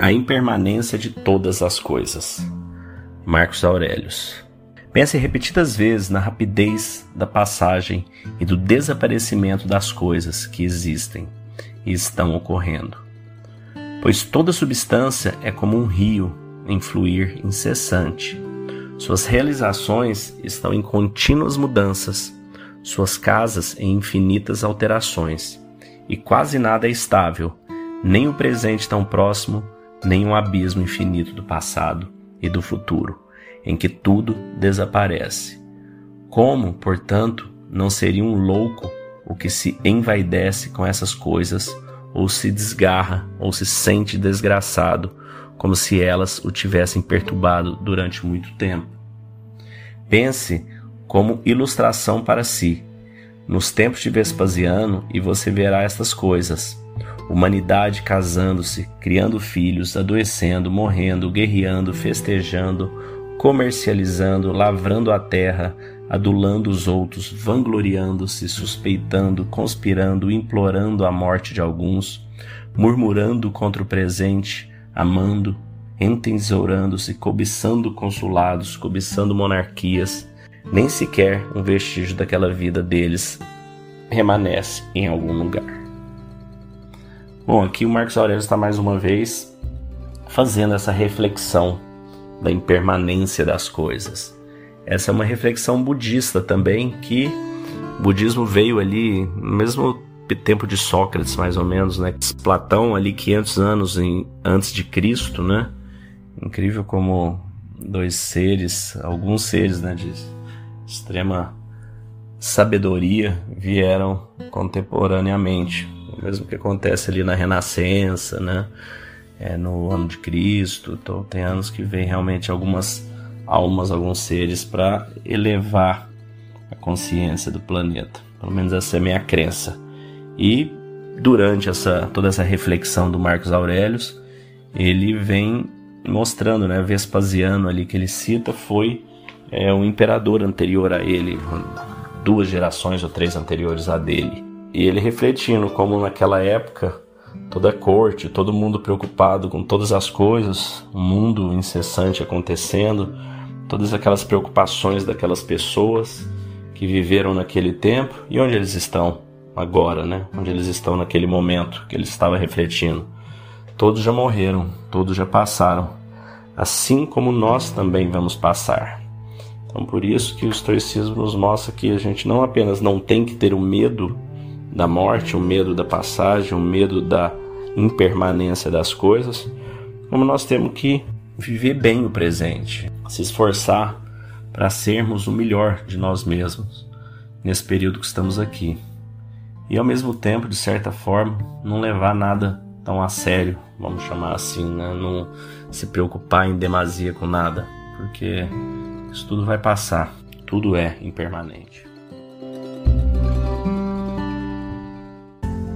A impermanência de todas as coisas. Marcos Aurelius. Pense repetidas vezes na rapidez da passagem e do desaparecimento das coisas que existem e estão ocorrendo. Pois toda substância é como um rio em fluir incessante. Suas realizações estão em contínuas mudanças, suas casas em infinitas alterações, e quase nada é estável, nem o presente tão próximo, nem um abismo infinito do passado e do futuro, em que tudo desaparece. Como, portanto, não seria um louco o que se envaidece com essas coisas, ou se desgarra, ou se sente desgraçado, como se elas o tivessem perturbado durante muito tempo? Pense como ilustração para si. Nos tempos de Vespasiano, e você verá estas coisas humanidade casando-se, criando filhos, adoecendo, morrendo, guerreando, festejando, comercializando, lavrando a terra, adulando os outros, vangloriando-se, suspeitando, conspirando, implorando a morte de alguns, murmurando contra o presente, amando, entesourando-se, cobiçando consulados, cobiçando monarquias, nem sequer um vestígio daquela vida deles remanesce em algum lugar. Bom, aqui o Marcos Aurélio está mais uma vez fazendo essa reflexão da impermanência das coisas. Essa é uma reflexão budista também, que o budismo veio ali no mesmo tempo de Sócrates, mais ou menos, né? Platão ali 500 anos em, antes de Cristo, né? Incrível como dois seres, alguns seres, né, de extrema sabedoria vieram contemporaneamente mesmo que acontece ali na Renascença, né? É, no ano de Cristo. Então, tem anos que vem realmente algumas almas, alguns seres para elevar a consciência do planeta. Pelo menos essa é a minha crença. E durante essa toda essa reflexão do Marcos Aurelius, ele vem mostrando, né, Vespasiano ali que ele cita foi é, um imperador anterior a ele, duas gerações ou três anteriores a dele. E ele refletindo como naquela época toda a corte, todo mundo preocupado com todas as coisas, um mundo incessante acontecendo, todas aquelas preocupações daquelas pessoas que viveram naquele tempo e onde eles estão agora, né? Onde eles estão naquele momento que ele estava refletindo. Todos já morreram, todos já passaram, assim como nós também vamos passar. Então, por isso que o estoicismo nos mostra que a gente não apenas não tem que ter o medo da morte, o medo da passagem, o medo da impermanência das coisas, como nós temos que viver bem o presente, se esforçar para sermos o melhor de nós mesmos nesse período que estamos aqui. E ao mesmo tempo, de certa forma, não levar nada tão a sério, vamos chamar assim, né? não se preocupar em demasia com nada, porque isso tudo vai passar, tudo é impermanente.